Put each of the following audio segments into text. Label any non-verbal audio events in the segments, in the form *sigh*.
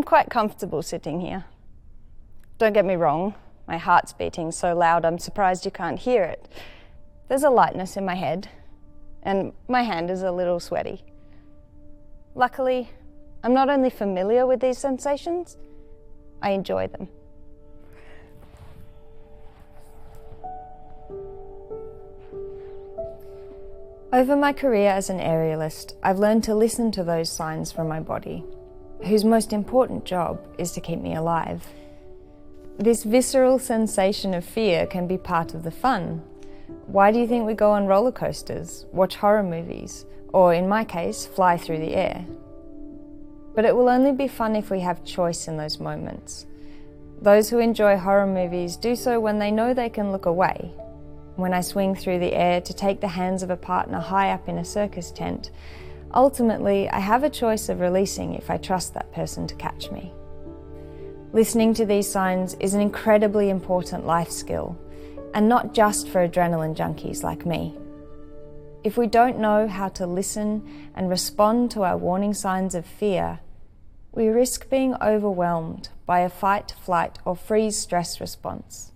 I'm quite comfortable sitting here. Don't get me wrong, my heart's beating so loud I'm surprised you can't hear it. There's a lightness in my head, and my hand is a little sweaty. Luckily, I'm not only familiar with these sensations, I enjoy them. Over my career as an aerialist, I've learned to listen to those signs from my body, whose most important job is to keep me alive. This visceral sensation of fear can be part of the fun. Why do you think we go on roller coasters, watch horror movies, or in my case, fly through the air? But it will only be fun if we have choice in those moments. Those who enjoy horror movies do so when they know they can look away, when I swing through the air to take the hands of a partner high up in a circus tent, ultimately I have a choice of releasing if I trust that person to catch me. Listening to these signs is an incredibly important life skill, and not just for adrenaline junkies like me. If we don't know how to listen and respond to our warning signs of fear, we risk being overwhelmed by a fight, flight, or freeze stress response.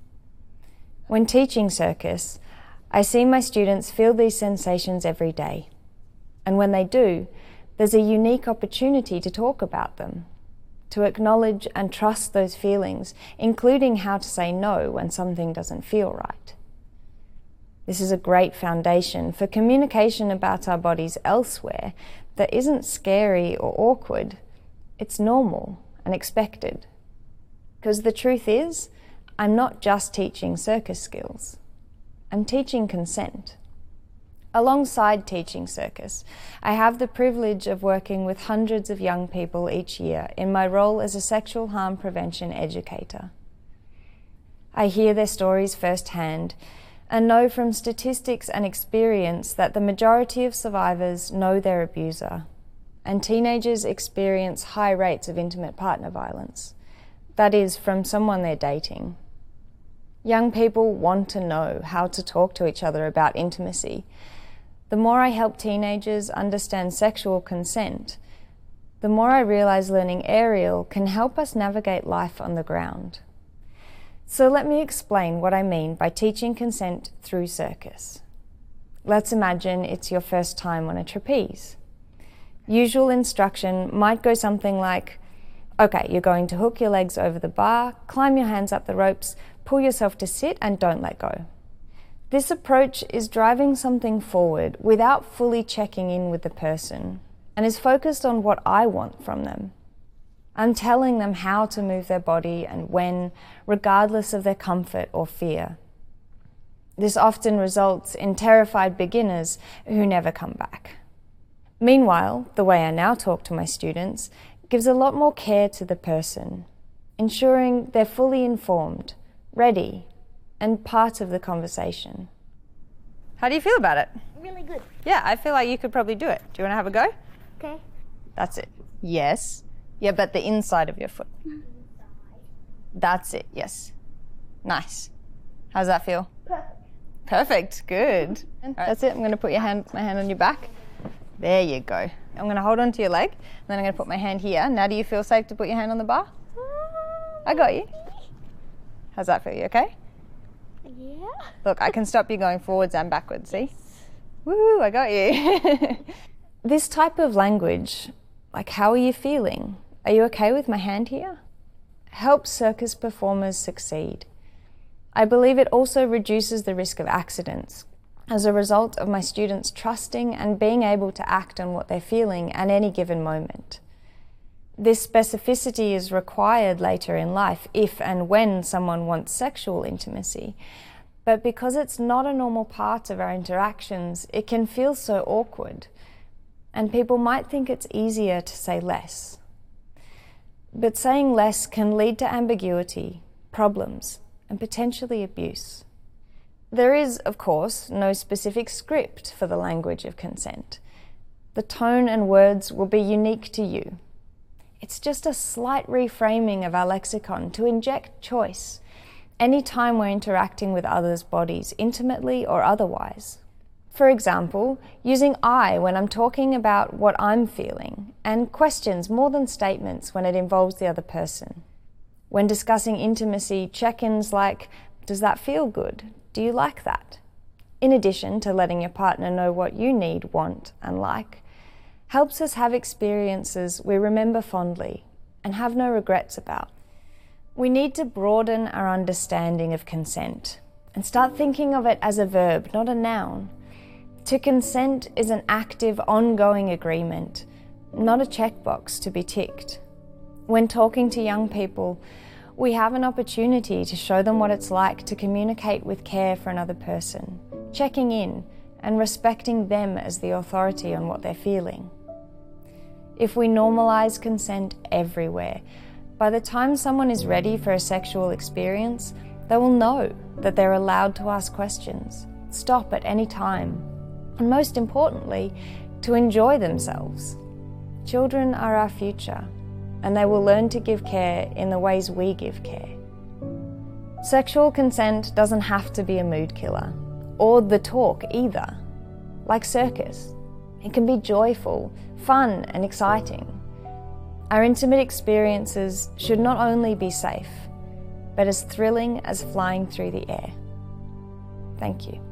When teaching circus, I see my students feel these sensations every day. And when they do, there's a unique opportunity to talk about them, to acknowledge and trust those feelings, including how to say no when something doesn't feel right. This is a great foundation for communication about our bodies elsewhere that isn't scary or awkward. It's normal and expected. Because the truth is, I'm not just teaching circus skills, I'm teaching consent. Alongside teaching circus, I have the privilege of working with hundreds of young people each year in my role as a sexual harm prevention educator. I hear their stories firsthand and know from statistics and experience that the majority of survivors know their abuser, and teenagers experience high rates of intimate partner violence. That is, from someone they're dating. Young people want to know how to talk to each other about intimacy. The more I help teenagers understand sexual consent, the more I realize learning aerial can help us navigate life on the ground. So let me explain what I mean by teaching consent through circus. Let's imagine it's your first time on a trapeze. Usual instruction might go something like, okay, you're going to hook your legs over the bar, climb your hands up the ropes, Pull yourself to sit and don't let go. This approach is driving something forward without fully checking in with the person and is focused on what I want from them. I'm telling them how to move their body and when, regardless of their comfort or fear. This often results in terrified beginners who never come back. Meanwhile, the way I now talk to my students gives a lot more care to the person, ensuring they're fully informed ready, and part of the conversation. How do you feel about it? Really good. Yeah, I feel like you could probably do it. Do you want to have a go? Okay. That's it. Yes. Yeah, but the inside of your foot. That's it. Yes. Nice. How's that feel? Perfect. Perfect. Good. That's it. I'm going to put your hand, my hand on your back. There you go. I'm going to hold onto your leg, and then I'm going to put my hand here. Now, do you feel safe to put your hand on the bar? Um, I got you. How's that feel? You okay? Yeah. Look, I can stop you going forwards and backwards, see? Woo, I got you. *laughs* this type of language, like how are you feeling? Are you okay with my hand here? Helps circus performers succeed. I believe it also reduces the risk of accidents as a result of my students trusting and being able to act on what they're feeling at any given moment. This specificity is required later in life if and when someone wants sexual intimacy. But because it's not a normal part of our interactions, it can feel so awkward. And people might think it's easier to say less. But saying less can lead to ambiguity, problems, and potentially abuse. There is, of course, no specific script for the language of consent. The tone and words will be unique to you it's just a slight reframing of our lexicon to inject choice anytime we're interacting with others' bodies, intimately or otherwise. For example, using I when I'm talking about what I'm feeling, and questions more than statements when it involves the other person. When discussing intimacy, check ins like, Does that feel good? Do you like that? In addition to letting your partner know what you need, want, and like, helps us have experiences we remember fondly and have no regrets about. We need to broaden our understanding of consent and start thinking of it as a verb, not a noun. To consent is an active, ongoing agreement, not a checkbox to be ticked. When talking to young people, we have an opportunity to show them what it's like to communicate with care for another person, checking in and respecting them as the authority on what they're feeling. If we normalise consent everywhere, by the time someone is ready for a sexual experience, they will know that they're allowed to ask questions, stop at any time, and most importantly, to enjoy themselves. Children are our future, and they will learn to give care in the ways we give care. Sexual consent doesn't have to be a mood killer, or the talk either. Like circus, it can be joyful, fun, and exciting. Our intimate experiences should not only be safe, but as thrilling as flying through the air. Thank you.